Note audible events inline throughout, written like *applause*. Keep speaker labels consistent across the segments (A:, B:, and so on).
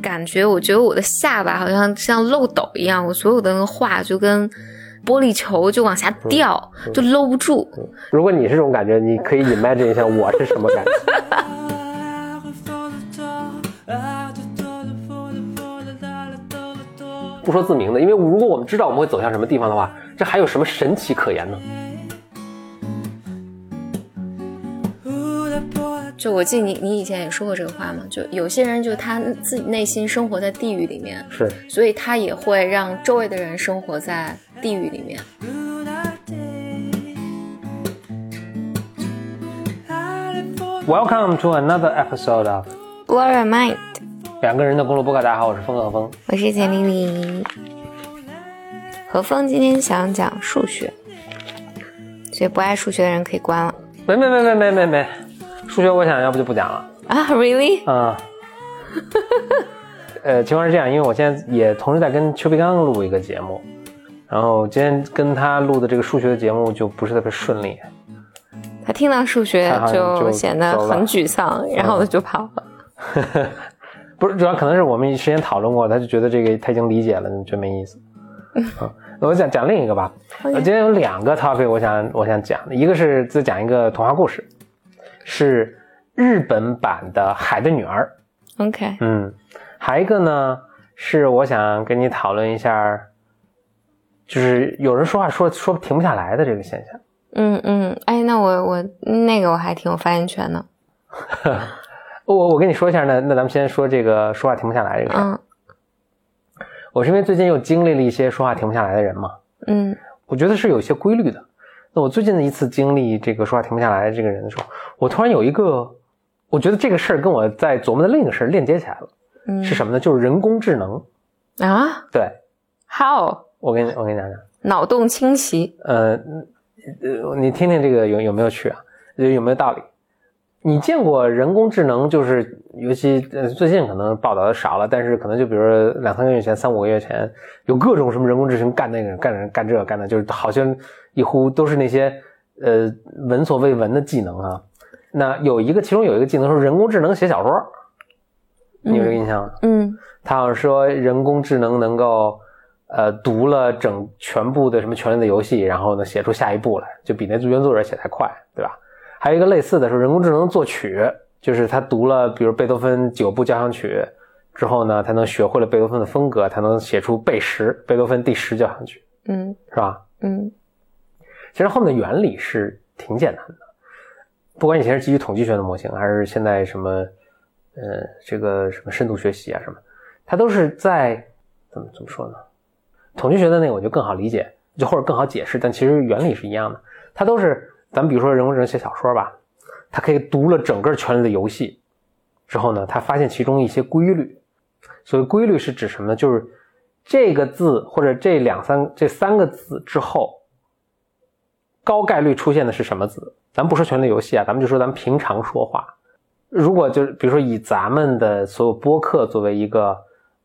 A: 感觉，我觉得我的下巴好像像漏斗一样，我所有的那个话就跟玻璃球就往下掉，就搂不住。
B: 如果你是这种感觉，你可以 imagine 一下我是什么感觉。*laughs* 不说自明的，因为如果我们知道我们会走向什么地方的话，这还有什么神奇可言呢？
A: 就我记得你，你以前也说过这个话嘛？就有些人，就他自己内心生活在地狱里面，
B: 是，
A: 所以他也会让周围的人生活在地狱里面。
B: Welcome to another episode of
A: Blow Your Mind。
B: 两个人的公路播客，大家好，我是风和风，
A: 我是简丽丽。何峰今天想讲数学，所以不爱数学的人可以关了。
B: 没没没没没没没，数学我想要不就不讲了
A: 啊？Really？
B: 嗯。呃，情况是这样，因为我现在也同时在跟邱培刚录一个节目，然后今天跟他录的这个数学的节目就不是特别顺利。
A: 他听到数学就显得很沮丧，然后就跑了。*laughs*
B: 不是，主要可能是我们之前讨论过，他就觉得这个他已经理解了，觉得没意思。*laughs* 嗯，我讲讲另一个吧。今天有两个 topic，我想我想讲，一个是再讲一个童话故事，是日本版的《海的女儿》。
A: OK。
B: 嗯，还一个呢是我想跟你讨论一下，就是有人说话说说停不下来的这个现象。
A: 嗯嗯，哎，那我我那个我还挺有发言权的。*laughs*
B: 我我跟你说一下，那那咱们先说这个说话停不下来这个事儿。我是因为最近又经历了一些说话停不下来的人嘛，
A: 嗯，
B: 我觉得是有一些规律的。那我最近的一次经历这个说话停不下来这个人的时候，我突然有一个，我觉得这个事儿跟我在琢磨的另一个事儿链接起来了。
A: 嗯，
B: 是什么呢？就是人工智能
A: 啊。
B: 对
A: ，How？
B: 我跟你我跟你讲讲，
A: 脑洞清奇。
B: 呃呃，你听听这个有有没有趣啊？有有没有道理？你见过人工智能？就是尤其呃最近可能报道的少了，但是可能就比如说两三个月前、三五个月前，有各种什么人工智能干那个、干干这、干那，就是好像一呼都是那些呃闻所未闻的技能啊。那有一个，其中有一个技能是人工智能写小说，你有这个印象吗？
A: 嗯，
B: 他好像说人工智能能够呃读了整全部的什么《权力的游戏》，然后呢写出下一步来，就比那原作者写还快，对吧？还有一个类似的是人工智能作曲，就是他读了比如贝多芬九部交响曲之后呢，他能学会了贝多芬的风格，他能写出贝十贝多芬第十交响曲，
A: 嗯，
B: 是吧？
A: 嗯，
B: 其实后面的原理是挺简单的，不管以前是基于统计学的模型，还是现在什么呃这个什么深度学习啊什么，它都是在怎么怎么说呢？统计学的那个我就更好理解，就或者更好解释，但其实原理是一样的，它都是。咱们比如说人工智能写小说吧，他可以读了整个《权力的游戏》之后呢，他发现其中一些规律。所谓规律是指什么呢？就是这个字或者这两三这三个字之后，高概率出现的是什么字？咱不说《权力游戏》啊，咱们就说咱们平常说话。如果就是比如说以咱们的所有播客作为一个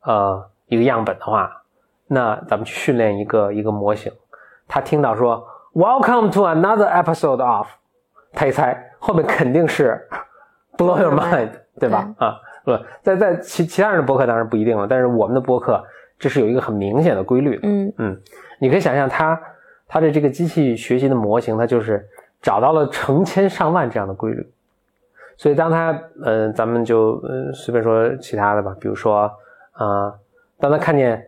B: 呃一个样本的话，那咱们去训练一个一个模型，他听到说。Welcome to another episode of，他一猜后面肯定是 blow your mind，对吧？啊，不，在在其其他人的博客当然不一定了，但是我们的博客这是有一个很明显的规律的。
A: 嗯
B: 嗯，你可以想象它它的这个机器学习的模型，它就是找到了成千上万这样的规律，所以当它呃，咱们就呃随便说其他的吧，比如说啊，当他看见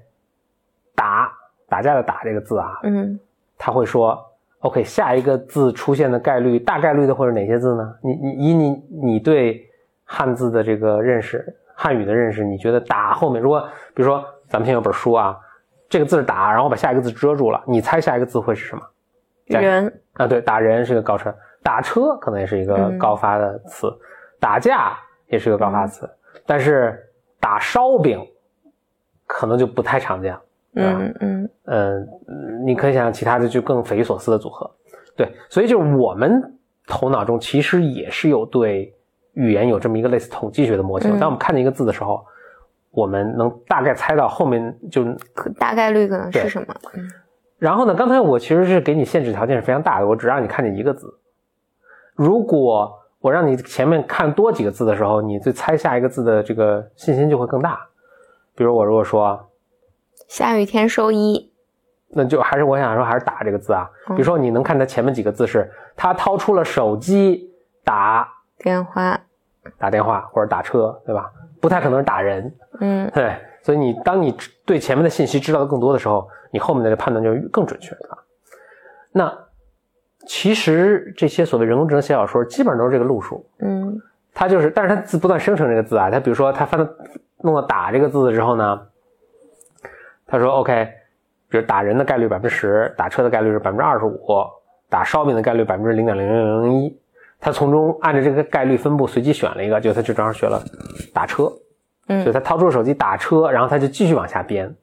B: 打打架的打这个字啊，
A: 嗯，
B: 他会说。OK，下一个字出现的概率，大概率的会是哪些字呢？你你以你你对汉字的这个认识，汉语的认识，你觉得打后面，如果比如说咱们现在有本书啊，这个字是打，然后把下一个字遮住了，你猜下一个字会是什么？
A: 人
B: 啊，对，打人是个高车，打车可能也是一个高发的词，打架也是个高发词，但是打烧饼可能就不太常见。
A: 嗯嗯
B: 嗯，你可以想象其他的就更匪夷所思的组合，对，所以就是我们头脑中其实也是有对语言有这么一个类似统计学的模型。当我们看见一个字的时候，我们能大概猜到后面就
A: 大概率可能是什么。
B: 然后呢，刚才我其实是给你限制条件是非常大的，我只让你看见一个字。如果我让你前面看多几个字的时候，你对猜下一个字的这个信心就会更大。比如我如果说
A: 下雨天收衣，
B: 那就还是我想说还是打这个字啊。比如说你能看它前面几个字是他掏出了手机打
A: 电话，
B: 打电话或者打车，对吧？不太可能是打人，
A: 嗯
B: 对。所以你当你对前面的信息知道的更多的时候，你后面的判断就更准确，了？那其实这些所谓人工智能写小说，基本上都是这个路数。
A: 嗯
B: 它就是，但是它字不断生成这个字啊。它比如说，它翻到弄到打这个字的时候呢，他说 OK，比如打人的概率百分之十，打车的概率是百分之二十五，打烧饼的概率百分之零点零零零一。他从中按照这个概率分布随机选了一个，就他就正好选了打车，所以
A: 嗯
B: 他掏出手机打车，然后他就继续往下编，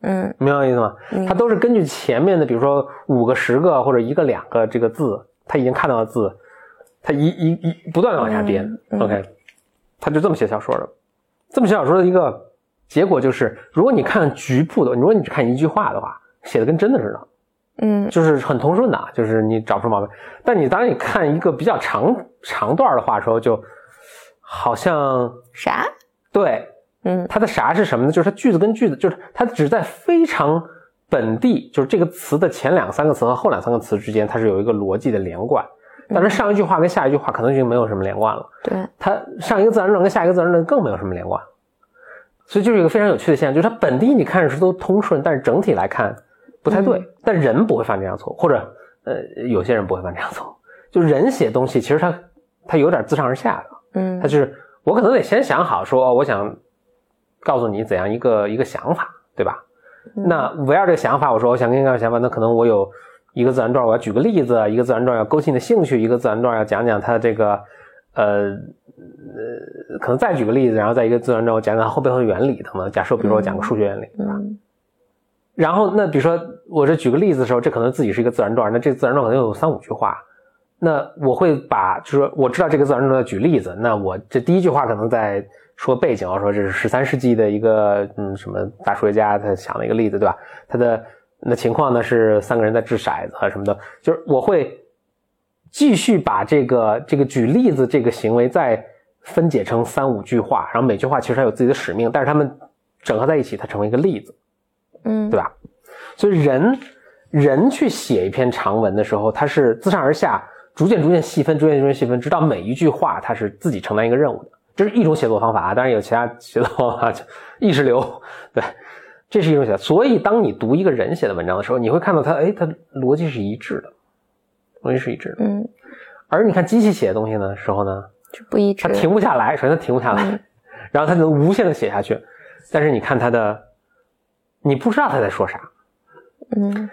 A: 嗯
B: 明白我意思吗？他都是根据前面的，比如说五个、十个或者一个、两个这个字，他已经看到的字，他一一一不断的往下编。
A: 嗯嗯
B: OK，他就这么写小说的。这么写小说的一个结果就是，如果你看局部的，如果你只看一句话的话，写的跟真的似的，
A: 嗯
B: 就是很通顺的，就是你找不出毛病。但你当你看一个比较长长段的话的时候，就好像
A: 啥？
B: 对
A: 嗯
B: 它的啥是什么呢？就是它句子跟句子，就是它只在非常本地，就是这个词的前两三个词和后两三个词之间，它是有一个逻辑的连贯。但是上一句话跟下一句话可能已经没有什么连贯了，
A: 对，
B: 它上一个自然段跟下一个自然段更没有什么连贯，所以就是一个非常有趣的现象，就是它本地你看着是都通顺，但是整体来看不太对。但人不会犯这样错误，或者呃有些人不会犯这样错误，就人写东西其实他他有点自上而下的，
A: 嗯
B: 他就是我可能得先想好说，哦我想告诉你怎样一个一个想法，对吧？那围绕这个想法，我说我想跟你讲想法，那可能我有一个自然段，我要举个例子，一个自然段要勾起你的兴趣，一个自然段要讲讲它这个呃呃，可能再举个例子，然后在一个自然段我讲讲它后背后的原理等等。假设比如说我讲个数学原理，对吧？
A: 嗯
B: 然后那比如说我这举个例子的时候，这可能自己是一个自然段，那这个自然段可能有三五句话。那我会把，就是说我知道这个自然段要举例子，那我这第一句话可能在说背景，我说这是十三世纪的一个嗯什么大数学家他想了一个例子，对吧？他的那情况呢是三个人在掷骰子啊什么的，就是我会继续把这个这个举例子这个行为再分解成三五句话，然后每句话其实它有自己的使命，但是它们整合在一起，它成为一个例子。
A: 嗯
B: 对吧？所以人人去写一篇长文的时候，他是自上而下，逐渐逐渐细分，逐渐逐渐细分，直到每一句话它是自己承担一个任务的。这是一种写作方法啊，当然有其他写作方法，就意识流，对，这是一种写作。所以当你读一个人写的文章的时候，你会看到他，哎，他逻辑是一致的，逻辑是一致的。
A: 嗯，
B: 而你看机器写的东西呢时候呢，
A: 就不一致
B: 它。停不下来，首先它停不下来，
A: 嗯 *laughs*
B: 然后它能无限的写下去，但是你看它的，你不知道他在说啥，
A: 嗯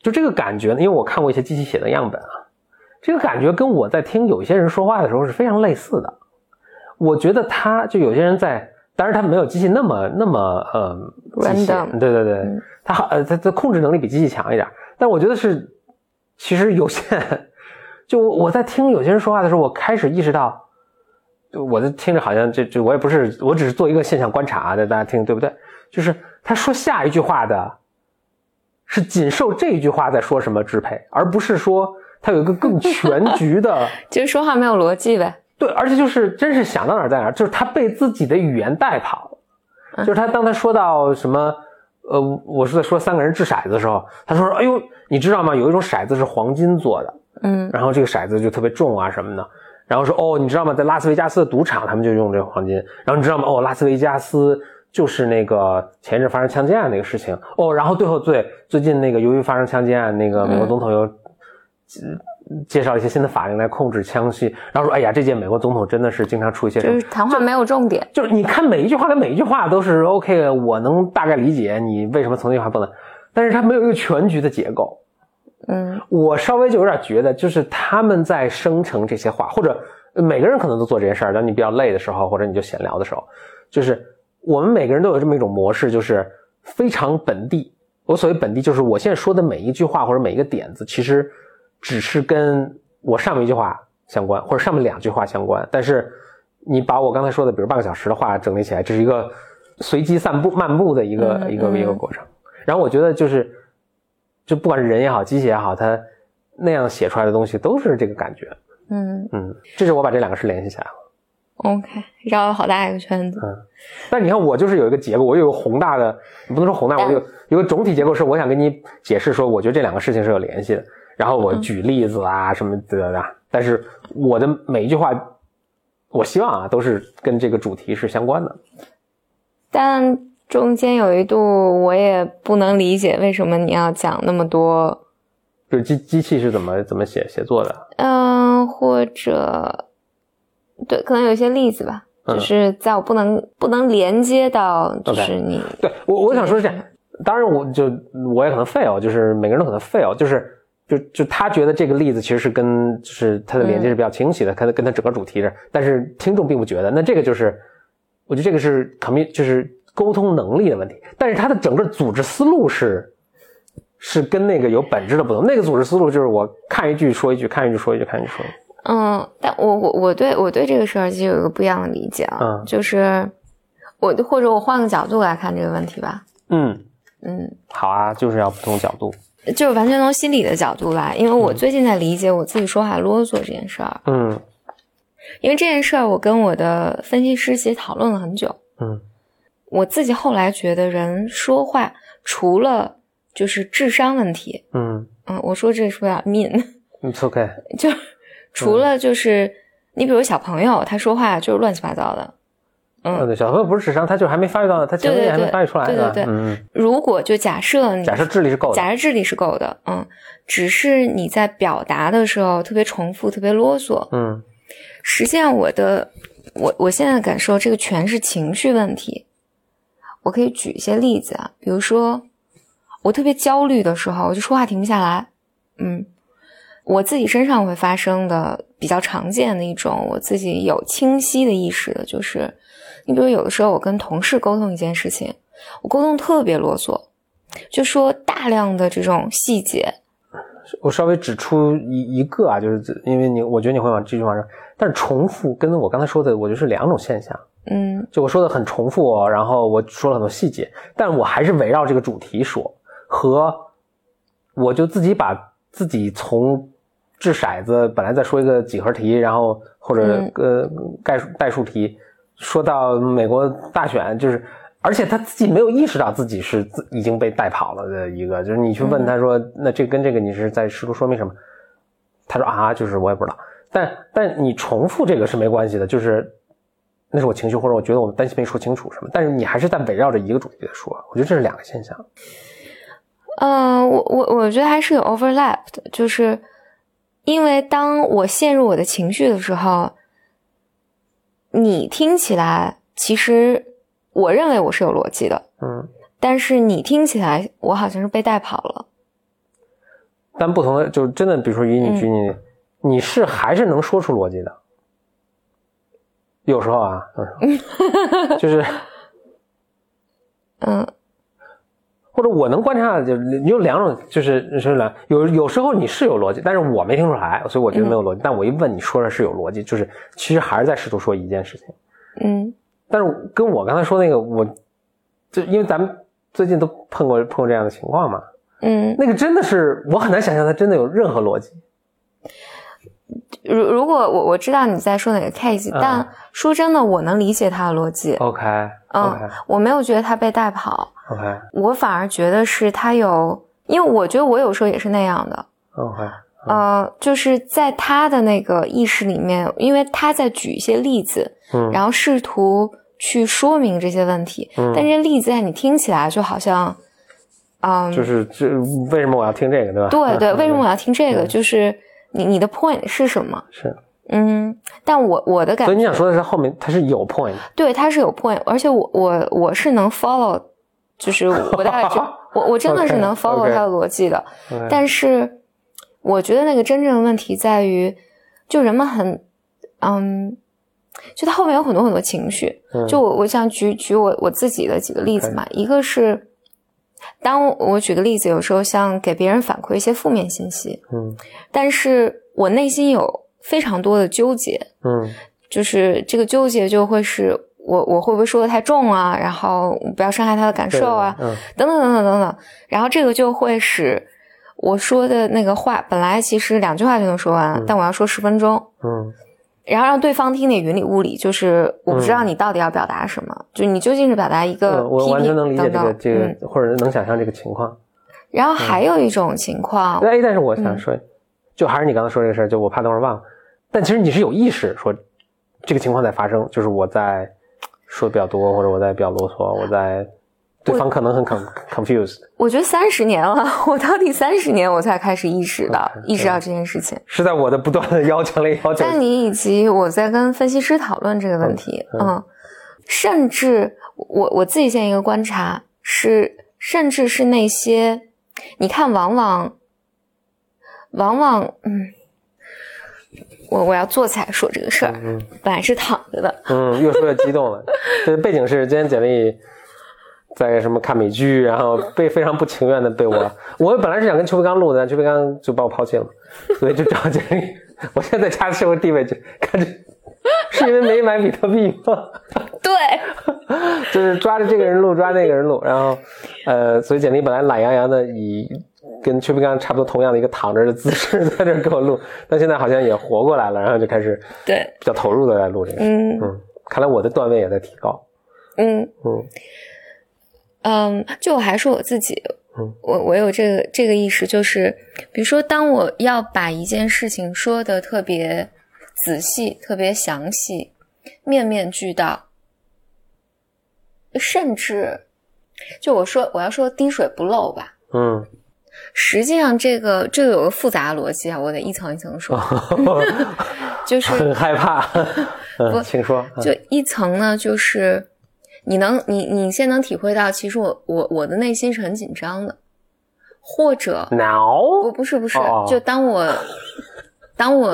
B: 就这个感觉呢，因为我看过一些机器写的样本啊，这个感觉跟我在听有一些人说话的时候是非常类似的。我觉得他就有些人在，当然他没有机器那么那么呃机械
A: Random
B: 对对对
A: 嗯，
B: 他好呃他的控制能力比机器强一点，但我觉得是其实有限。*laughs* 就我在听有些人说话的时候，我开始意识到，就我的听着好像这这我也不是，我只是做一个现象观察啊，大家听对不对？就是他说下一句话的，是仅受这一句话在说什么支配，而不是说他有一个更全局的。*laughs*
A: 就是说话没有逻辑呗。
B: 对，而且就是真是想到哪儿在哪儿，就是他被自己的语言带跑就是他当他说到什么，呃，我是在说三个人掷骰子的时候，他说：“哎呦，你知道吗？有一种骰子是黄金做的，
A: 嗯
B: 然后这个骰子就特别重啊什么的。”然后说：“哦，你知道吗？在拉斯维加斯的赌场，他们就用这个黄金。然后你知道吗？哦，拉斯维加斯就是那个前一阵发生枪击案那个事情。哦，然后最后最最近那个由于发生枪击案，那个美国总统又、呃介绍一些新的法令来控制枪械，然后说：哎呀，这届美国总统真的是经常出一些
A: 就是谈话没有重点。
B: 就是你看每一句话，的每一句话都是 OK，我能大概理解你为什么从那句话不能，但是他没有一个全局的结构。
A: 嗯
B: 我稍微就有点觉得，就是他们在生成这些话，或者每个人可能都做这件事儿。当你比较累的时候，或者你就闲聊的时候，就是我们每个人都有这么一种模式，就是非常本地。我所谓本地，就是我现在说的每一句话或者每一个点子，其实只是跟我上面一句话相关，或者上面两句话相关。但是你把我刚才说的，比如半个小时的话整理起来，这是一个随机散步漫步的一个、一个一个过程。然后我觉得就是，就不管是人也好，机器也好，它那样写出来的东西都是这个感觉。
A: 嗯
B: 嗯，这是我把这两个事联系起来了。
A: ，OK，绕了好大一个圈子。
B: 嗯但你看，我就是有一个结构，我有一个宏大的，你不能说宏大，我有有个总体结构，是我想跟你解释说，我觉得这两个事情是有联系的。然后我举例子啊什么的的，但是我的每一句话，我希望啊都是跟这个主题是相关的。
A: 但中间有一度，我也不能理解为什么你要讲那么多，
B: 就是机机器是怎么怎么写写作的？
A: 嗯、或者对，可能有一些例子吧，
B: 嗯。
A: 就是在我不能不能连接到，就是你
B: 对我我想说是这样，当然我就我也可能 fail，就是每个人都可能 fail，就是就就他觉得这个例子其实是跟就是它的连接是比较清晰的，跟跟他整个主题的，但是听众并不觉得，那这个就是我觉得这个是 commu 就是沟通能力的问题，但是他的整个组织思路是是跟那个有本质的不同，那个组织思路就是我看一句说一句，看一句说一句，看一句说一句，
A: 嗯，但我我我对我对这个事儿其实有一个不一样的理解啊，
B: 嗯。
A: 就是我或者我换个角度来看这个问题吧，
B: 嗯，
A: 嗯，
B: 好啊，就是要不同角度，
A: 就是完全从心理的角度来，因为我最近在理解我自己说话啰嗦这件事儿，
B: 嗯。
A: 因为这件事儿我跟我的分析师其实讨论了很久，
B: 嗯
A: 我自己后来觉得人说话除了就是智商问题，
B: 嗯
A: 嗯，我说这说有点
B: mean，，it's *laughs* okay，
A: 就除了就是、你比如小朋友他说话就是乱七八糟的，
B: 嗯，
A: 嗯，
B: 对，小朋友不是智商，他就还没发育到，他前面还没发育出来呢。
A: 对对对
B: 嗯，
A: 如果就假设你
B: 假设智力是够的，
A: 假设智力是够的，嗯，只是你在表达的时候特别重复、特别啰嗦。
B: 嗯
A: 实际上，我的我我现在感受这个全是情绪问题。我可以举一些例子啊，比如说我特别焦虑的时候，我就说话停不下来。嗯，我自己身上会发生的比较常见的一种，我自己有清晰的意识的，就是你比如有的时候我跟同事沟通一件事情，我沟通特别啰嗦，就说大量的这种细节，
B: 我稍微指出一一个啊，就是因为你，我觉得你会往这句话上，但是重复跟我刚才说的，我觉得是两种现象。
A: 嗯。
B: 就我说的很重复哦，然后我说了很多细节，但我还是围绕这个主题说，和我就自己把自己从掷骰子，本来在说一个几何题，然后或者
A: 嗯。
B: 呃概数代数题，说到美国大选，就是而且他自己没有意识到自己是自已经被带跑了的一个，就是你去问他说，那这跟这个你是在试图说明什么？他说啊，就是我也不知道，但但你重复这个是没关系的，就是那是我情绪或者我觉得我担心没说清楚什么，但是你还是在围绕着一个主题在说，我觉得这是两个现象。
A: 嗯，我我我觉得还是有 overlap 的，就是因为当我陷入我的情绪的时候，你听起来其实我认为我是有逻辑的，
B: 嗯，
A: 但是你听起来我好像是被带跑了。
B: 但不同的就真的，比如说以你
A: 嗯
B: 举你，你是还是能说出逻辑的。有时候啊，有时候就是
A: 嗯
B: 或者我能观察，就你有两种，就是是两有有时候你是有逻辑，但是我没听出来，所以我觉得没有逻辑。但我一问你说的是有逻辑，就是其实还是在试图说一件事情。
A: 嗯
B: 但是跟我刚才说那个，我就因为咱们最近都碰过碰过这样的情况嘛，
A: 嗯，
B: 那个真的是我很难想象它真的有任何逻辑。
A: 如如果我我知道你在说哪个 case，、
B: 嗯。
A: 但说真的，我能理解他的逻辑。
B: OK
A: 嗯我没有觉得他被带跑
B: ，OK。
A: 我反而觉得是他有，因为我觉得我有时候也是那样的。
B: OK，
A: 呃，就是在他的那个意识里面，因为他在举一些例子，
B: 嗯，
A: 然后试图去说明这些问题，
B: 嗯。
A: 但这些例子在你听起来就好像，嗯，
B: 就是这为什么我要听这个，对吧？
A: 对对，
B: 嗯
A: 为什么我要听这个？
B: 嗯
A: 就是你你的 point 是什么？
B: 是？
A: 嗯，但我我的感觉，
B: 所以你想说的是后面它是有 point，
A: 对，它是有 point，而且我我我是能 follow，就是我大概知 *laughs* 我我真的是能 follow 它的逻辑的。
B: 嗯
A: 但是我觉得那个真正的问题在于，就人们很，嗯，就它后面有很多很多情绪。
B: 嗯
A: 就我我想举举我我自己的几个例子嘛，一个是，当我举个例子，有时候像给别人反馈一些负面信息，
B: 嗯。
A: 但是我内心有非常多的纠结，
B: 嗯。
A: 就是这个纠结就会是我我会不会说的太重啊，然后不要伤害他的感受啊，
B: 嗯。
A: 等等等等等等，然后这个就会使我说的那个话本来其实两句话就能说完，但我要说十分钟，
B: 嗯
A: 然后让对方听得云里雾里，就是我不知道你到底要表达什么，就你究竟是表达一个
B: 嗯，我完全能理解这个这
A: 嗯。
B: 个，或者能想象这个情况。
A: 然后还有一种情况，
B: 哎，但是我
A: 嗯
B: 想说，就还是你刚才说这个事儿，就我怕等会儿忘了。但其实你是有意识说这个情况在发生，就是我在说的比较多，或者我在比较啰嗦，我在对方可能很 con confused，
A: 我觉得三十年了，*laughs* 我到第三十年我才开始意识到意识到这件事情。
B: 是在我的不断的要求里要求。
A: 但你以及我在跟分析师讨论这个问题，
B: 嗯
A: 嗯，甚至我我自己现在一个观察是，甚至是那些你看，往往往往，嗯，我我要坐起来说这个事儿，
B: 嗯
A: 本来是躺着的，
B: 嗯，越说越激动了。这背景是今天简历在什么看美剧，然后被非常不情愿的被我，*laughs* 我本来是想跟邱培刚录的，但邱培刚就把我抛弃了，*laughs* 所以就找简历。*laughs* 我现在在家的社会地位就看着，是因为没买比特币吗？
A: 对，
B: 就是抓着这个人录，抓那个人录，然后，呃，所以简历本来懒洋洋的以跟邱培刚差不多同样的一个躺着的姿势在这儿给我录，但现在好像也活过来了，然后就开始
A: 对，
B: 比较投入的来录这个
A: 嗯，
B: 看来我的段位也在提高。
A: 嗯
B: 嗯
A: 嗯，就我还说我自己，
B: 嗯
A: 我我有这个这个意识，就是比如说，当我要把一件事情说的特别仔细、特别详细、面面俱到，甚至就我说我要说滴水不漏吧，
B: 嗯，
A: 实际上这个这个有个复杂的逻辑啊，我得一层一层说，*laughs* 就是
B: 很害怕。
A: 不
B: 嗯，请说。
A: 就一层呢，就是你能你你现在能体会到，其实我我我的内心是很紧张的，或者不不是不是
B: 哦，
A: 就当我当我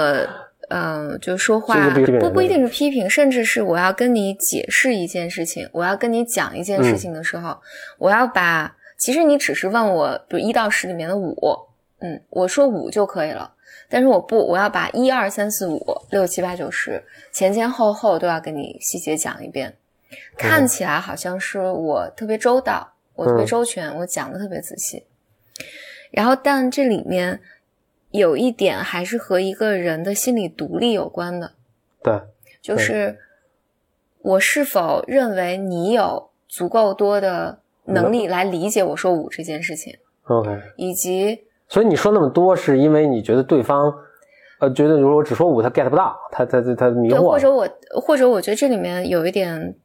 A: 嗯、呃就说话不不一定是批评，甚至是我要跟你解释一件事情，我要跟你讲一
B: 嗯
A: 件事情的时候，我要把其实你只是问我，比如一到十里面的五，嗯，我说五就可以了。但是我不，我要把一二三四五六七八九十前前后后都要跟你细节讲一遍，看起来好像是我特别周到，我特别
B: 嗯
A: 周全，我讲的特别仔细。然后，但这里面有一点还是和一个人的心理独立有关的，
B: 对，
A: 就是我是否认为你有足够多的能力来理解我说五这件事情
B: ，OK。
A: 以及
B: 所以你说那么多，是因为你觉得对方，呃，觉得如果我只说五，他 get 不到，他他他他迷
A: 对，
B: 惑
A: 或。者我或者我觉得这里面有一点，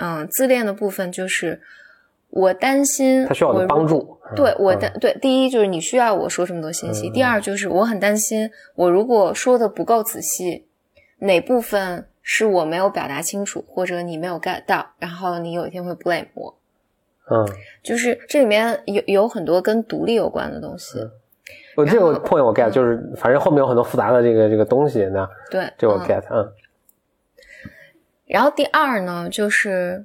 A: 嗯，自恋的部分就是我担心
B: 他需要我的帮助
A: 对
B: 嗯
A: 我的对，第一就是你需要我说这么多信息，
B: 嗯。
A: 第二就是我很担心我如果说的不够仔细，哪部分是我没有表达清楚，或者你没有 get 到，然后你有一天会 blame 我。
B: 嗯，
A: 就是这里面有有很多跟独立有关的东西，
B: 我这个 point 我 get，
A: 嗯。
B: 就是反正后面有很多复杂的这个这个东西呢，
A: 对，
B: 这我
A: 嗯。
B: get，嗯
A: 然后第二呢，就是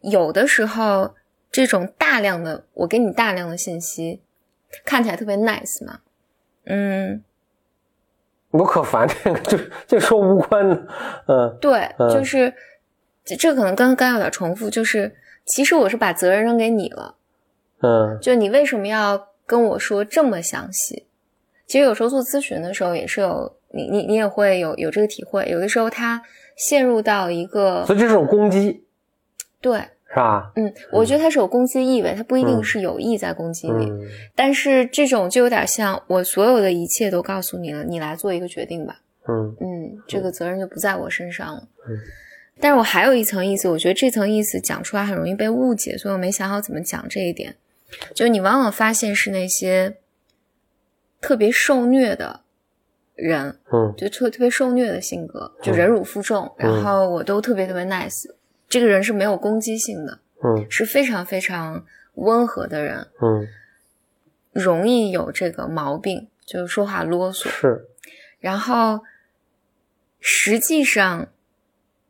A: 有的时候这种大量的我给你大量的信息，看起来特别 nice 嘛，嗯，
B: 我可烦这个，就这说无关的，嗯。
A: 对，
B: 嗯。
A: 就是这这可能刚刚有点重复，就是其实我是把责任扔给你了，
B: 嗯。
A: 就你为什么要跟我说这么详细？其实有时候做咨询的时候也是有你你你也会有有这个体会，有的时候他陷入到一个
B: 所以这是种攻击，
A: 对。
B: 是吧？
A: 嗯，我觉得它是有攻击意味，它不一定
B: 嗯
A: 是有意在攻击你，
B: 嗯
A: 但是这种就有点像我所有的一切都告诉你了，你来做一个决定吧。
B: 嗯
A: 嗯，这个责任就不在我身上了。
B: 嗯，
A: 但是我还有一层意思，我觉得这层意思讲出来很容易被误解，所以我没想好怎么讲这一点。就你往往发现是那些特别受虐的人，
B: 嗯
A: 就特特别受虐的性格，就忍辱负重，
B: 嗯
A: 然后我都特别特别 nice。这个人是没有攻击性的，
B: 嗯
A: 是非常非常温和的人，
B: 嗯，
A: 容易有这个毛病，就是说话啰嗦。
B: 是。
A: 然后实际上，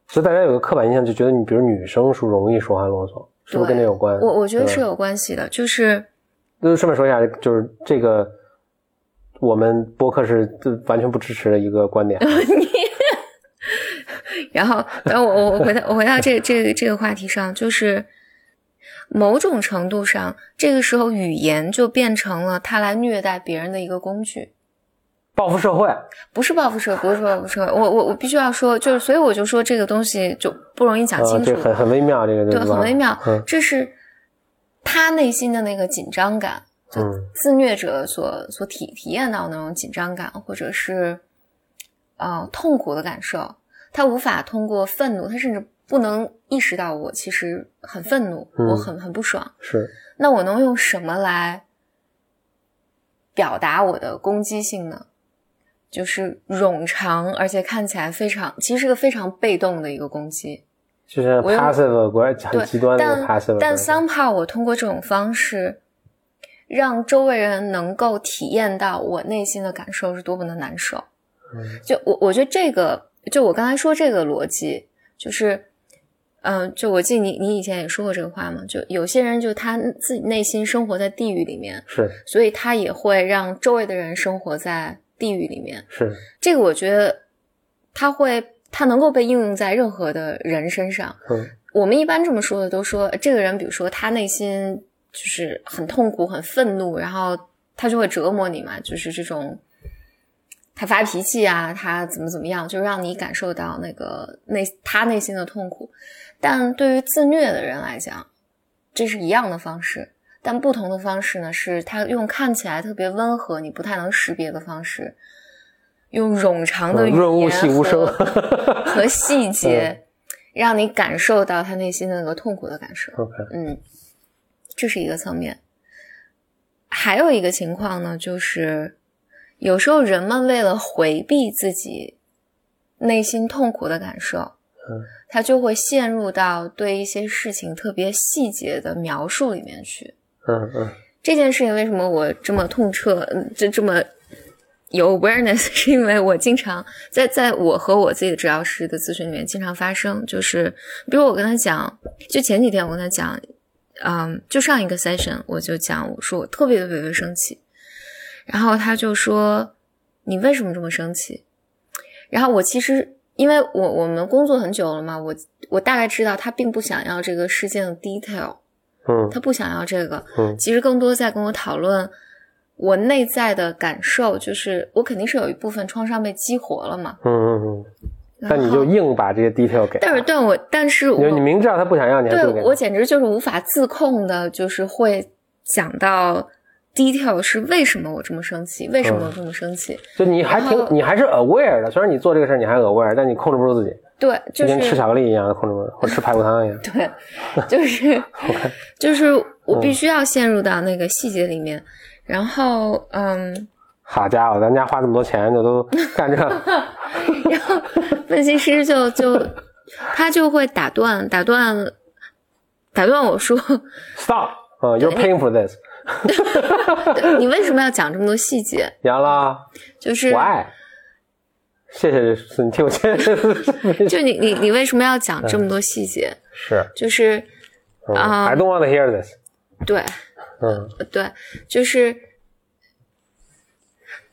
B: 所以大家有个刻板印象，就觉得你比如女生是容易说话啰嗦，是不是跟这有关？
A: 我我觉得是有关系的，就是
B: 就顺便说一下，就是这个我们播客是完全不支持的一个观点。*laughs* *laughs*
A: 然后，然后我我我回到我回到这个这个这个话题上，就是某种程度上，这个时候语言就变成了他来虐待别人的一个工具。
B: 报复社会
A: 不是报复社会，不是报复社会。我我我必须要说，就是所以我就说这个东西就不容易讲清楚，
B: 这很很微妙，这个
A: 对，
B: 很
A: 微妙。这是他内心的那个紧张感，就自虐者所所体体验到那种紧张感，或者是呃痛苦的感受。他无法通过愤怒，他甚至不能意识到我其实很愤怒，我很很不爽。
B: 是，
A: 那我能用什么来表达我的攻击性呢？就是冗长，而且看起来非常，其实是个非常被动的一个攻击，
B: 就是 passive 很极端的 passive。
A: 但 somehow 我通过这种方式，让周围人能够体验到我内心的感受是多么的难受。就我我觉得这个，就我刚才说这个逻辑，就是，嗯，就我记得你你以前也说过这个话嘛，就有些人就他自己内心生活在地狱里面，
B: 是，
A: 所以他也会让周围的人生活在。地狱里面
B: 是
A: 这个，我觉得他会，他能够被应用在任何的人身上。
B: 嗯，
A: 我们一般这么说的，都说这个人，比如说他内心就是很痛苦、很愤怒，然后他就会折磨你嘛，就是这种他发脾气啊，他怎么怎么样，就让你感受到那个内他内心的痛苦。但对于自虐的人来讲，这是一样的方式。但不同的方式呢，是他用看起来特别温和、你不太能识别的方式，用冗长的语言和和细 *laughs* 节，让你感受到他内心的那个痛苦的感受。嗯，这是一个层面。还有一个情况呢，就是有时候人们为了回避自己内心痛苦的感受，
B: 嗯，
A: 他就会陷入到对一些事情特别细节的描述里面去。
B: 嗯嗯，
A: 这件事情为什么我这么痛彻，这这么有 awareness，是因为我经常在在我和我自己的治疗师的咨询里面经常发生，就是比如我跟他讲，就前几天我跟他讲，嗯，就上一个 session 我就讲，我说我特别特别特别生气，然后他就说你为什么这么生气？然后我其实因为我我们工作很久了嘛，我我大概知道他并不想要这个事件的 detail。
B: 嗯，
A: 他不想要这个。
B: 嗯，
A: 其实更多在跟我讨论我内在的感受，就是我肯定是有一部分创伤被激活了嘛。
B: 嗯嗯嗯。那你就硬把这些 detail 给。
A: 但是，但我，但是我，
B: 你明知道他不想要，你
A: 对我简直就是无法自控的，就是会想到 detail 是为什么我这么生气，为什么我这么生气。
B: 就你还挺，你还是 aware 的，虽然你做这个事儿你还 aware，但你控制不住自己。
A: 对，就是
B: 跟吃巧克力一样，控制不住或吃排骨汤一样。
A: 对，就是 *laughs* 就是我必须要陷入到那个细节里面，然后嗯，
B: 好家伙，咱家花这么多钱就都干这，*laughs*
A: 然后分析师就就 *laughs* 他就会打断打断打断我说
B: ，stop，嗯，you're paying for this，*laughs*
A: 你为什么要讲这么多细节？
B: 杨了，
A: 就是
B: why？谢谢，你听我接。*laughs*
A: 就你你你为什么要讲这么多细节？
B: 是，
A: 就是啊
B: ，I don't want to hear this。
A: 对，
B: 嗯，
A: 对，就是，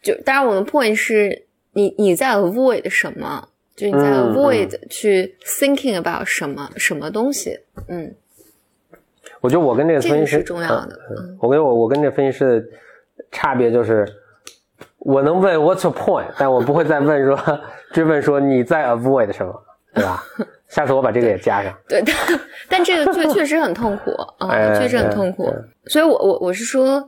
A: 就当然我们 point 是你你在 avoid 什么？就你在 avoid 去 thinking about 什么什么东西？嗯，
B: 我觉得我跟这个分析师
A: 重要的。
B: 嗯，我跟我我跟这分析师的差别就是。我能问 What's your point？但我不会再问说追问说你在 avoid 什么，对吧？下次我把这个也加上。
A: 对，*laughs* 但但这个确确实很痛苦啊，确实很痛苦。所以，我我我是说，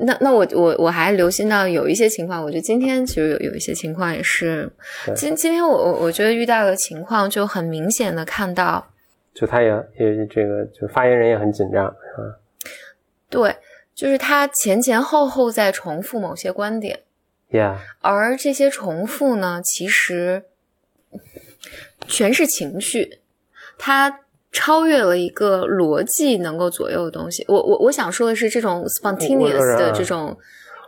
A: 那那我我我还留心到有一些情况，我觉得今天其实有有一些情况也是，今今天我我我觉得遇到的情况就很明显的看到，
B: 就他也也这个就发言人也很紧张，是吧？
A: 对，就是他前前后后在重复某些观点，Yeah，。而这些重复呢，其实全是情绪，它超越了一个逻辑能够左右的东西。我我我想说的是，这种 spontaneous 的这种，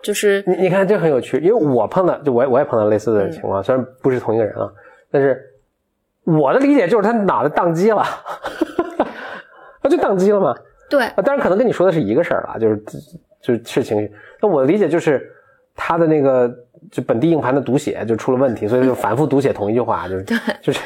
A: 就是
B: 你你看这很有趣，因为我碰到就我我也碰到类似的情况，虽然不是同一个人啊，但是我的理解就是他脑袋宕机了，*laughs* 那就宕机了嘛。
A: 对，
B: 当然可能跟你说的是一个事儿了，就是就是是情绪。那我的理解就是。他的那个就本地硬盘的读写就出了问题，所以就反复读写同一句话，就是
A: 对，
B: 就是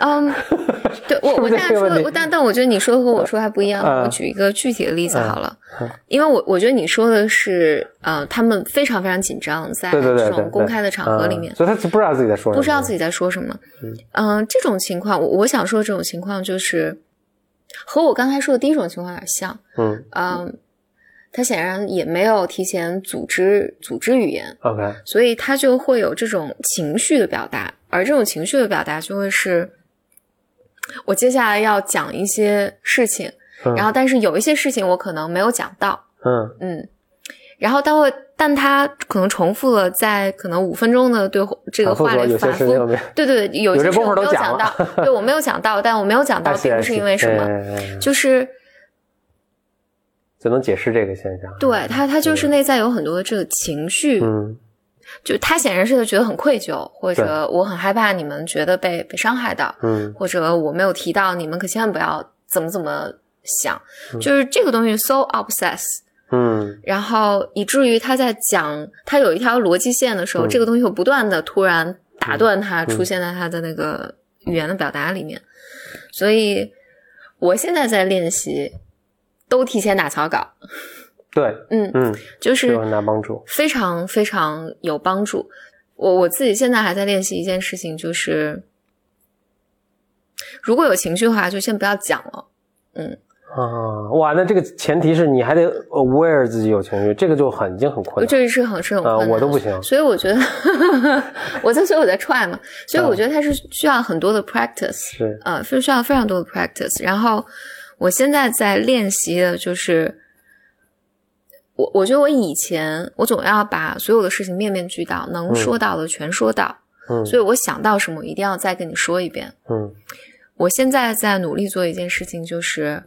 A: 嗯，*laughs* 对我我现在说，但但我觉得你说的和我说还不一样。
B: 嗯。
A: 我举一个具体的例子好了，
B: 嗯。
A: 因为我我觉得你说的是，呃，他们非常非常紧张，在这种公开的场合里面
B: 嗯，所以他不知道自己在说什么，
A: 不知道自己在说什么。嗯、这种情况，我我想说这种情况就是和我刚才说的第一种情况有点像。
B: 嗯。
A: 嗯，他显然也没有提前组织组织语言
B: ，，OK，
A: 所以他就会有这种情绪的表达，而这种情绪的表达就会是，我接下来要讲一些事情，
B: 嗯
A: 然后但是有一些事情我可能没有讲到，
B: 嗯
A: 嗯，然后他会，但他可能重复了在可能五分钟的对话这个话里反复对对，有些事我没有
B: 都讲
A: 到，对我没有讲到，但我没有讲到，*laughs* 并不是因为什么，
B: 么，
A: 就是
B: 就能解释这个现象。
A: 对他，他就是内在有很多的这个情绪，
B: 嗯
A: 就他显然是觉得很愧疚，或者我很害怕你们觉得被被伤害到，
B: 嗯。
A: 或者我没有提到你们，可千万不要怎么怎么想，
B: 嗯。
A: 就是这个东西 so obsess，
B: 嗯。
A: 然后以至于他在讲他有一条逻辑线的时候，
B: 嗯。
A: 这个东西会不断的突然打断他，出现在他的那个语言的表达里面，所以我现在在练习，都提前打草稿，
B: 对，
A: 嗯，
B: 嗯，
A: 就是
B: 很大帮助。
A: 非常非常有帮助。我我自己现在还在练习一件事情，就是如果有情绪的话，就先不要讲了。嗯，
B: 啊，哇，那这个前提是你还得 aware 自己有情绪，这个就很已经很困难。
A: 这是很是很
B: 啊、
A: 困难的
B: 我都不行。
A: 所以我觉得 *laughs* 我在，所以我在 try 嘛，所以我觉得它是需要很多的 practice，
B: 是，
A: 呃，是需要非常多的 practice。然后我现在在练习的就是，我我觉得我以前我总要把所有的事情面面俱到，能说到的全说到，
B: 嗯
A: 所以我想到什么，我一定要再跟你说一遍。
B: 嗯
A: 我现在在努力做一件事情，就是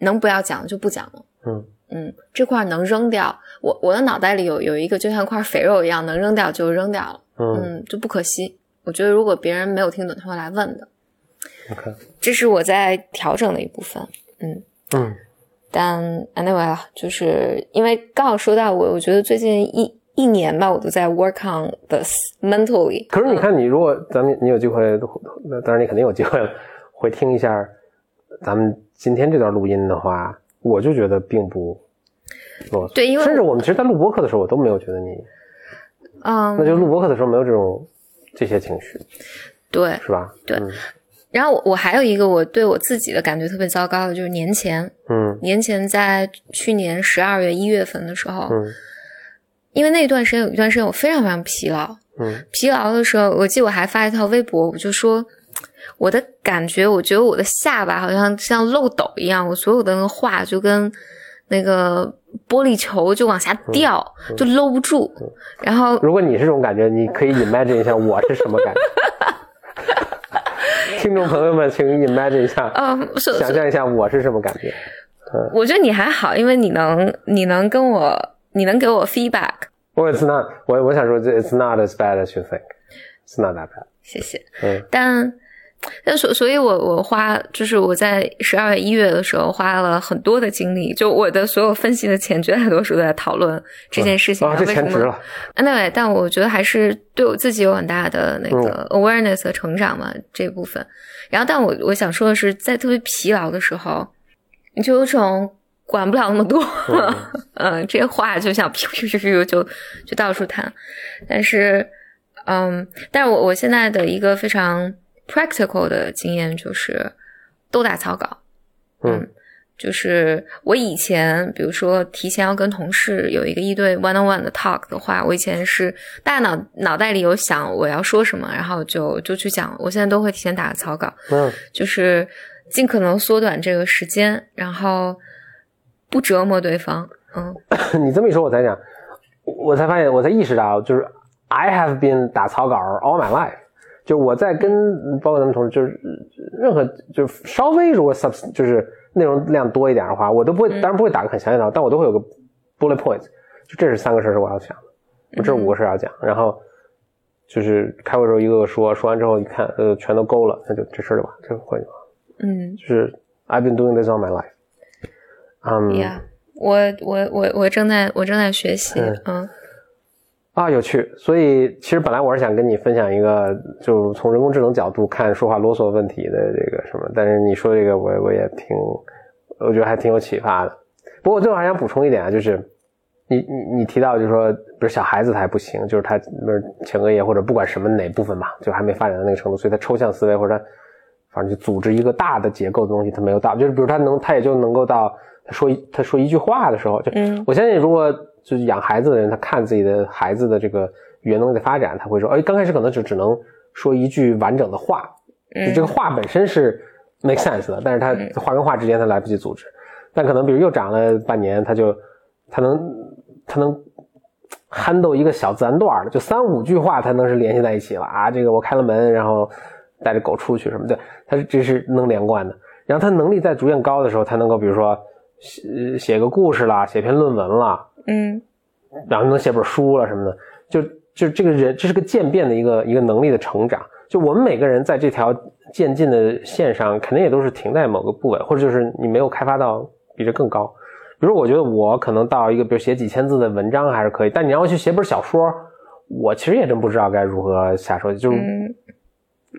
A: 能不要讲就不讲了。
B: 嗯
A: 嗯，这块能扔掉，我我的脑袋里有有一个就像块肥肉一样，能扔掉就扔掉了，
B: 嗯
A: 嗯，就不可惜。我觉得如果别人没有听懂，他会来问的
B: ，，OK，
A: 这是我在调整的一部分。嗯，
B: 嗯
A: 但 anyway 啊，就是因为刚好说到我，我觉得最近一一年吧，我都在 work on this mentally。
B: 可是你看，你如果咱们你有机会，那当然你肯定有机会了，会听一下咱们今天这段录音的话，我就觉得并不啰嗦。
A: 对因为
B: 甚至我们其实，在录播课的时候，我都没有觉得你，那
A: 嗯，
B: 就录播课的时候没有这种这些情绪，
A: 对。
B: 是吧？
A: 对
B: 嗯
A: 然后我我还有一个我对我自己的感觉特别糟糕的，就是年前，
B: 嗯
A: 年前在去年十二月一月份的时候，
B: 嗯
A: 因为那段时间有一段时间我非常非常疲劳，
B: 嗯
A: 疲劳的时候，我记得我还发一条微博，我就说我的感觉，我觉得我的下巴好像像漏斗一样，我所有的那个话就跟那个玻璃球就往下掉，就搂不住。然后
B: 如果你是这种感觉，你可以 imagine 一下我是什么感觉。*laughs* 听众朋友们，请 imagine 一下，
A: 嗯，所
B: 想象一下我是什么感觉。
A: 我觉得你还好，因为你能你能跟我你能给我 feedback，
B: 我 it's not，我我想说，it's not as bad as you think. It's not that bad.
A: 谢谢。
B: 嗯
A: 但但所所以我，我花就是我在十二月一月的时候花了很多的精力，就我的所有分析的钱，绝大多数都在讨论这件事情。
B: 啊，这
A: 为什么
B: 钱值了。
A: Anyway，但我觉得还是对我自己有很大的那个
B: 嗯
A: awareness 和成长嘛、这部分。然后，但我我想说的是，在特别疲劳的时候，你就有种管不了那么多，
B: 嗯 *laughs*
A: 嗯，这些话就想噗噗噗噗就就到处弹。但是，嗯，但是我我现在的一个非常 practical 的经验就是都打草稿，
B: 嗯
A: 就是我以前，比如说提前要跟同事有一个一对 one on one 的 talk 的话，我以前是大脑脑袋里有想我要说什么，然后就就去讲。我现在都会提前打个草稿，
B: 嗯
A: 就是尽可能缩短这个时间，然后不折磨对方。嗯 *laughs*
B: 你这么一说，我才讲，我我才发现，我才意识到，就是 I have been 打草稿 all my life。就我在跟包括咱们同事，就是任何就是稍微如果 sub 就是内容量多一点的话，我都不会，当然不会打个很详细的，但我都会有个 bullet points，就这是三个事儿是我要讲的，我这是五个事儿要讲，然后就是开会的时候一个个说，说完之后一看，呃，全都勾了，那就这事儿就完，这个会就完。
A: 嗯
B: 就是 I've been doing this all my life。嗯、
A: ，Yeah，我我我我正在我正在学习。
B: 嗯
A: 嗯
B: 啊，有趣。所以其实本来我是想跟你分享一个，就从人工智能角度看说话啰嗦问题的这个什么，但是你说这个我我也挺，我觉得还挺有启发的。不过我最后还想补充一点啊，就是你你你提到就是说，比如小孩子他还不行，就是他前额叶或者不管什么哪部分吧，就还没发展到那个程度，所以他抽象思维或者他反正就组织一个大的结构的东西他没有到，就是比如他能他也就能够到他说他说一句话的时候，就
A: 嗯
B: 我相信如果就是养孩子的人，他看自己的孩子的这个语言能力的发展，他会说，哎，刚开始可能就只能说一句完整的话，就这个话本身是 make sense 的，但是他话跟话之间他来不及组织。但可能比如又长了半年，他就他能他能 handle 一个小自然段了，就三五句话他能是联系在一起了啊。这个我开了门，然后带着狗出去什么的，他这是能连贯的。然后他能力在逐渐高的时候，他能够比如说写写个故事啦，写篇论文啦，
A: 嗯
B: 然后能写本书了什么的，就就这个人，这是个渐变的一个一个能力的成长。就我们每个人在这条渐进的线上，肯定也都是停在某个部位，或者就是你没有开发到比这更高。比如我觉得我可能到一个，比如写几千字的文章还是可以，但你让我去写本小说，我其实也真不知道该如何下手。就是
A: 嗯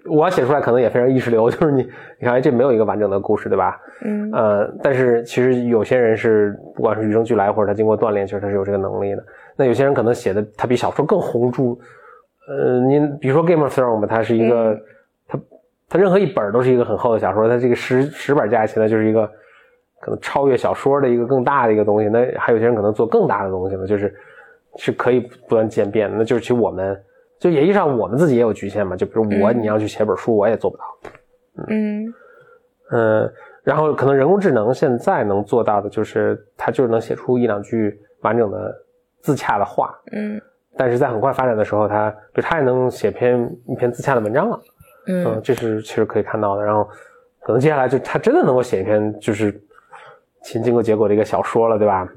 B: 我要写出来，可能也非常意识流，*laughs* 就是你你看，哎，这没有一个完整的故事，对吧？
A: 嗯
B: 呃，但是其实有些人是，不管是与生俱来，或者他经过锻炼，其实他是有这个能力的。那有些人可能写的他比小说更宏著，呃，您比如说《Game of Thrones》吧，它是一个，
A: 嗯
B: 它它任何一本都是一个很厚的小说，它这个十十本加起来就是一个可能超越小说的一个更大的一个东西。那还有些人可能做更大的东西呢，就是是可以不断渐变的。那就是其实我们就演绎上我们自己也有局限嘛，就比如我，
A: 嗯。
B: 你要去写本书，我也做不到。
A: 嗯。
B: 嗯，然后可能人工智能现在能做到的就是，它就是能写出一两句完整的自洽的话，
A: 嗯。
B: 但是在很快发展的时候，它就它也能写篇一篇自洽的文章了，嗯，
A: 嗯
B: 这是其实可以看到的。然后可能接下来就它真的能够写一篇就是前经过结果的一个小说了，对吧？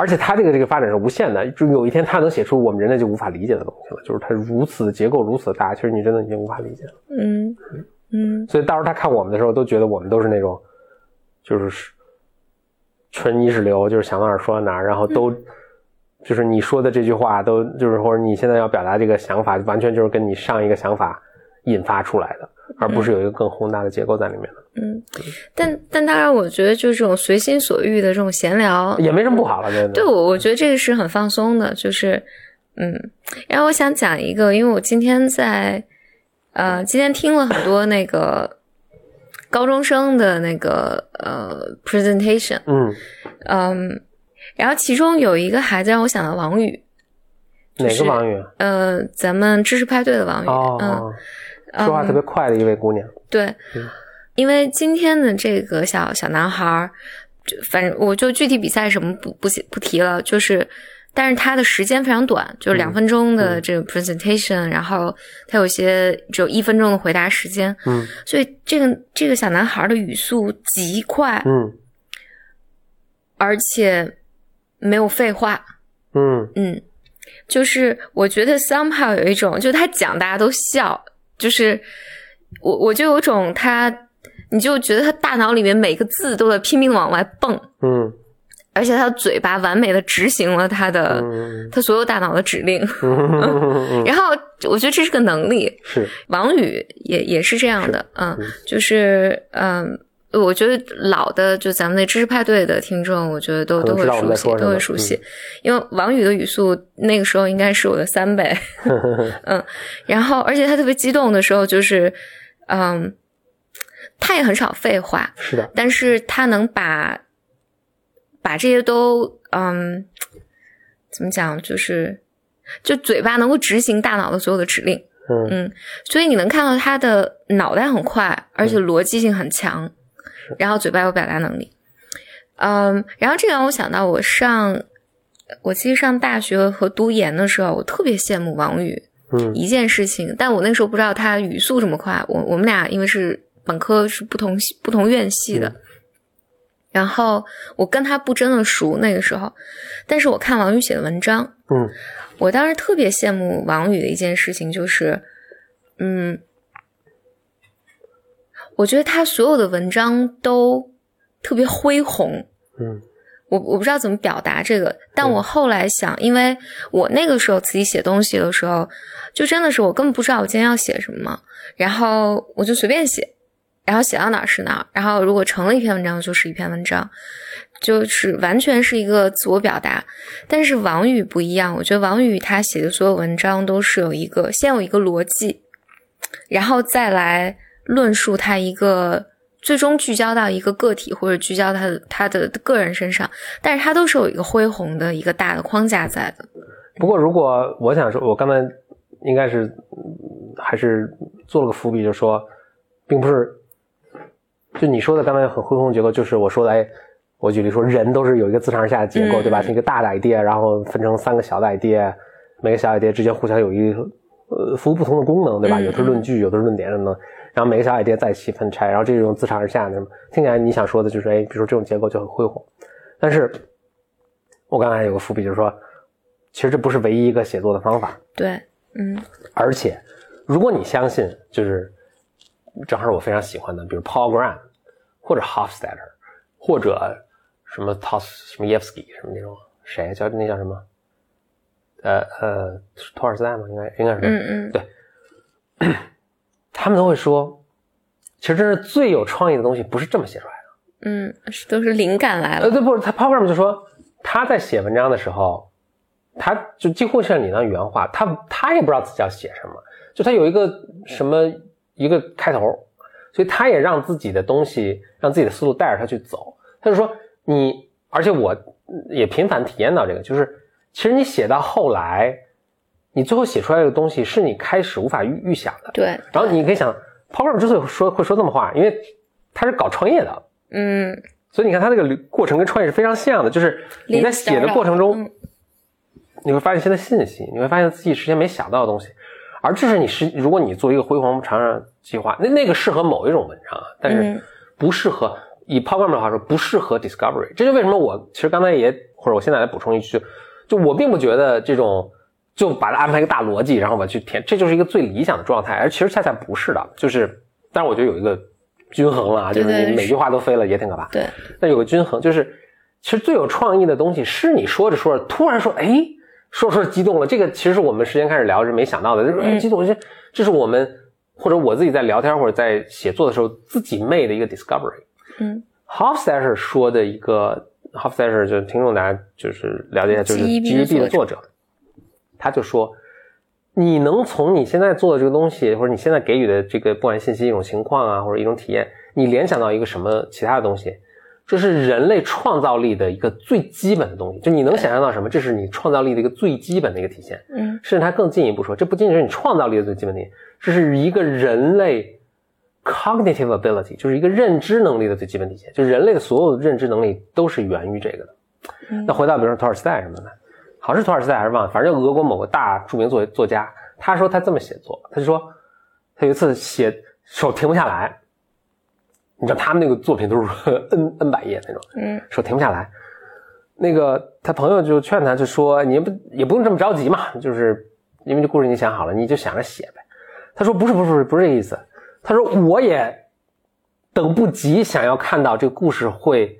B: 而且它这个这个发展是无限的，就有一天它能写出我们人类就无法理解的东西了，就是它如此的结构如此的大，其实你真的已经无法理解了。
A: 嗯嗯
B: 所以到时候他看我们的时候，都觉得我们都是那种，就是纯泥石流，就是想到哪儿说到哪儿，然后都、就是你说的这句话都就是或者你现在要表达这个想法，完全就是跟你上一个想法引发出来的，而不是有一个更宏大的结构在里面的，
A: 嗯，但但当然，我觉得就是这种随心所欲的这种闲聊，
B: 也没什么不好了，真的。
A: 对我我觉得这个是很放松的，就是嗯，然后我想讲一个，因为我今天在呃今天听了很多那个高中生的那个呃 presentation，
B: 嗯，
A: 嗯，然后其中有一个孩子让我想到王宇，
B: 哪个王宇？
A: 呃，咱们知识派对的王宇，
B: 哦，
A: 嗯，
B: 说话特别快的一位姑娘。
A: 对，
B: 嗯。
A: 因为今天的这个小小男孩儿，就反正我就具体比赛什么不不不提了，就是，但是他的时间非常短，就是两分钟的这个 presentation，、然后他有些只有一分钟的回答时间，
B: 嗯。
A: 所以这个这个小男孩的语速极快，
B: 嗯。
A: 而且没有废话，
B: 嗯。
A: 嗯，就是我觉得 somehow 有一种，就他讲大家都笑，就是我我就有种他，你就觉得他大脑里面每个字都在拼命往外蹦，
B: 嗯
A: 而且他的嘴巴完美的执行了他的、
B: 嗯
A: 他所有大脑的指令，
B: 嗯，*laughs*
A: 然后我觉得这是个能力。
B: 是
A: 王宇也也是这样的，嗯，就是嗯。我觉得老的就咱们那知识派对的听众，我觉得都都会熟悉，都会熟悉，因为王宇的语速那个时候应该是我的三倍，*laughs* 嗯，然后而且他特别激动的时候，就是嗯，他也很少废话，
B: 是的，
A: 但是他能把把这些都嗯，怎么讲，就是就嘴巴能够执行大脑的所有的指令，
B: 嗯。
A: 嗯，所以你能看到他的脑袋很快，而且逻辑性很强，然后嘴巴有表达能力。嗯，然后这让我想到我上，我其实上大学和读研的时候，我特别羡慕王宇
B: 嗯
A: 一件事情，但我那时候不知道他语速这么快。我我们俩因为是本科是不同系不同院系的，然后我跟他不真的熟那个时候，但是我看王宇写的文章，
B: 嗯
A: 我当时特别羡慕王宇的一件事情就是，嗯，我觉得他所有的文章都特别恢宏。
B: 嗯
A: 我我不知道怎么表达这个，但我后来想，因为我那个时候自己写东西的时候，就真的是我根本不知道我今天要写什么，然后我就随便写，然后写到哪儿是哪儿，然后如果成了一篇文章就是一篇文章，就是完全是一个自我表达。但是王宇不一样，我觉得王宇他写的所有文章都是有一个先有一个逻辑，然后再来论述他一个。最终聚焦到一个个体，或者聚焦他的他的个人身上，但是他都是有一个恢宏的一个大的框架在的。
B: 不过，如果我想说，我刚才应该是还是做了个伏笔，就说，并不是就你说的刚才很恢宏结构，就是我说的，哎，我举例说，人都是有一个自上而下的结构，对吧？是一个大的 idea，然后分成三个小的 idea，每个小 idea 之间互相有一呃服务不同的功能，对吧？有的是论据，有的是论点什么。然后每个小 idea 再一起分拆，然后这种自上而下的，听起来你想说的就是，哎，比如说这种结构就很恢宏。但是，我刚才有个伏笔，就是说，其实这不是唯一一个写作的方法。
A: 对，嗯。
B: 而且，如果你相信，就是正好是我非常喜欢的，比如 Paul Graham，或者 Hofstadter，或者什么 Tos 什么 Yevsky 什么那种，谁叫那叫什么？呃呃，托尔斯泰吗？应该应该是。
A: 嗯嗯。
B: 对。他们都会说，其实真是最有创意的东西不是这么写出来
A: 的。嗯，是都是灵感来了。
B: 呃，对不，他 Paul Graham 就说他在写文章的时候，他就几乎像你那原话，他他也不知道自己要写什么，就他有一个什么一个开头，所以他也让自己的东西，让自己的思路带着他去走。他就说你，而且我也频繁体验到这个，就是其实你写到后来。你最后写出来的东西是你开始无法预预想的，
A: 对。
B: 然后你可以想，Paul 之所以说会说这么话，因为他是搞创业的，
A: 嗯。
B: 所以你看他这个过程跟创业是非常像的，就是你在写的过程中，你会发现新的信息，你会发现自己之前没想到的东西，而这是你是如果你做一个辉煌长远计划，那那个适合某一种文章，但是不适合以的话说不适合 Discovery。这就为什么我其实刚才也或者我现在来补充一句，就我并不觉得这种。就把它安排一个大逻辑，然后把去填，这就是一个最理想的状态。而其实恰恰不是的，就是，但是我觉得有一个均衡了啊，就是你每句话都飞了也挺可怕。
A: 对，
B: 那有个均衡，就是其实最有创意的东西是你说着说着突然说，哎，说说激动了。这个其实是我们时间开始聊是没想到的，就是哎激动，这这是我们或者我自己在聊天或者在写作的时候自己 made 的一个 discovery。
A: 嗯
B: ，Hofstadter 说的一个 Hofstadter 就听众大家就是了解一下，就是 GEB 的作者。他就说：“你能从你现在做的这个东西，或者你现在给予的这个不管信息一种情况啊，或者一种体验，你联想到一个什么其他的东西，这是人类创造力的一个最基本的东西。就你能想象到什么，这是你创造力的一个最基本的一个体现。
A: 嗯，
B: 甚至他更进一步说，这不仅仅是你创造力的最基本体现，这是一个人类 cognitive ability，就是一个认知能力的最基本体现。就人类的所有的认知能力都是源于这个的。那回到比如说托尔斯泰什么的。”好像是托尔斯泰还是忘了，反正就俄国某个大著名作作家，他说他这么写作，他就说他有一次写手停不下来，你知道他们那个作品都是 *laughs* n n 百页那种，
A: 嗯，
B: 手停不下来，那个他朋友就劝他，就说你不也不用这么着急嘛，就是因为这故事你想好了，你就想着写呗。他说不是不是不是不是这意思，他说我也等不及想要看到这个故事会。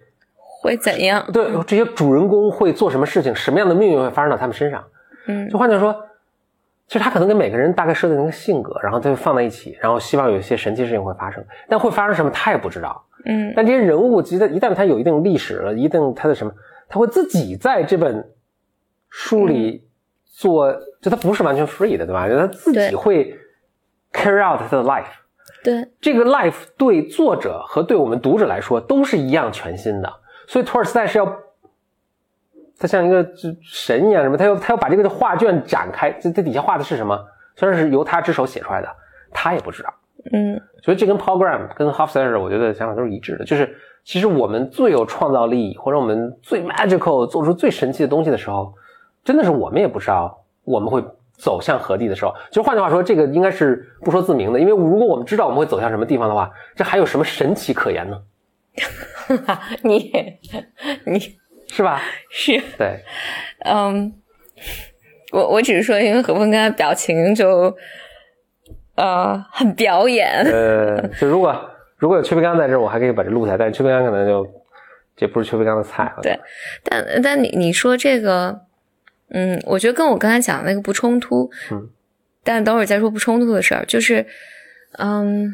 A: 会怎样？
B: 对，这些主人公会做什么事情？什么样的命运会发生到他们身上？
A: 嗯，
B: 就换句话说，其实他可能跟每个人大概设定一个性格，然后他就放在一起，然后希望有一些神奇事情会发生。但会发生什么，他也不知道。
A: 嗯，
B: 但这些人物，一旦一旦他有一定历史了，一定他的什么，他会自己在这本书里做，就他不是完全 free 的，对吧？就他自己会 carry out 他的 life。
A: 对，
B: 这个 life 对作者和对我们读者来说都是一样全新的。所以托尔斯泰是要，他像一个神一样什么，他要他要把这个画卷展开，这这底下画的是什么？虽然是由他之手写出来的，他也不知道。
A: 嗯，
B: 所以这跟 Paul Graham 跟 Hofstadter 我觉得想法都是一致的，就是其实我们最有创造力或者我们最 magical 做出最神奇的东西的时候，真的是我们也不知道我们会走向何地的时候。就换句话说，这个应该是不说自明的，因为如果我们知道我们会走向什么地方的话，这还有什么神奇可言呢？*laughs*
A: 你你
B: 是吧？
A: 是，
B: 对，
A: 嗯，我我只是说，因为何峰刚才表情就呃很表演，
B: 呃，*laughs* 就如果如果有崔培刚在这儿，我还可以把这录下来，但是崔培刚可能就这不是邱培刚的菜了。
A: 对，但但你你说这个，嗯，我觉得跟我刚才讲的那个不冲突。
B: 嗯，
A: 但等会儿再说不冲突的事儿，就是，嗯，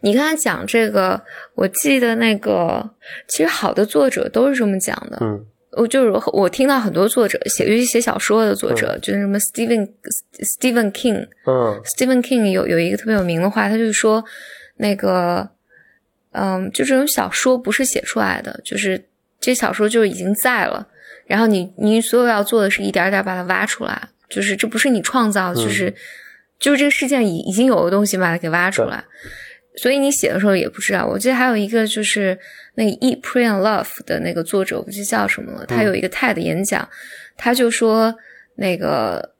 A: 你刚才讲这个，我记得那个，其实好的作者都是这么讲的。
B: 嗯
A: 我就是我听到很多作者写，尤其写小说的作者，就是什么 Stephen Stephen King。
B: 嗯
A: Stephen King 有有一个特别有名的话，他就说，那个，嗯，就这种小说不是写出来的，就是这小说就已经在了，然后你你所有要做的是一点一点把它挖出来，就是这不是你创造，就是、就是这个世界已已经有的东西把它给挖出来，所以你写的时候也不知道。我记得还有一个就是那个《Eat, Pray and Love》的那个作者，我不记得叫什么了，他有一个 TED 演讲，他就说那个。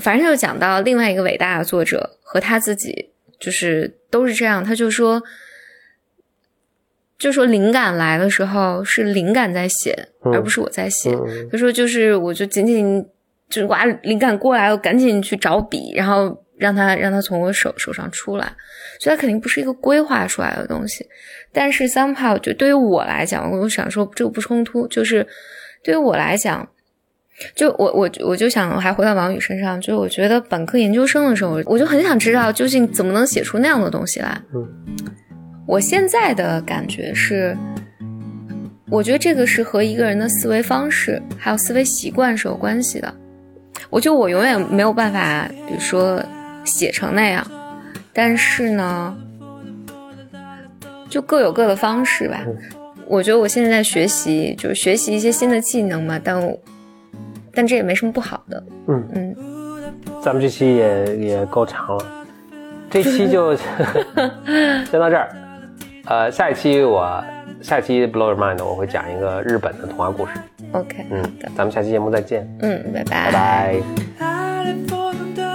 A: 反正就讲到另外一个伟大的作者和他自己，就是都是这样。他就说，就说灵感来的时候是灵感在写，
B: 嗯
A: 而不是我在写。
B: 嗯
A: 他说就是我就仅仅就是哇，灵感过来，我赶紧去找笔，然后让他让他从我手手上出来。所以它肯定不是一个规划出来的东西。但是 somehow 就对于我来讲，我想说这个不冲突，就是对于我来讲。就我我我就想还回到王宇身上，就是我觉得本科研究生的时候，我就很想知道究竟怎么能写出那样的东西来。
B: 嗯，
A: 我现在的感觉是，我觉得这个是和一个人的思维方式还有思维习惯是有关系的。我觉得我永远没有办法，比如说写成那样，但是呢，就各有各的方式吧。我觉得我现在在学习，就是学习一些新的技能嘛，但我。但这也没什么不好的。
B: 嗯
A: 嗯，
B: 咱们这期也也够长了，这期就 *laughs* 先到这儿。呃，下一期我下一期 Blow Your Mind 我会讲一个日本的童话故事。
A: OK，
B: 嗯，咱们下期节目再见，
A: 嗯，拜拜，
B: 拜拜。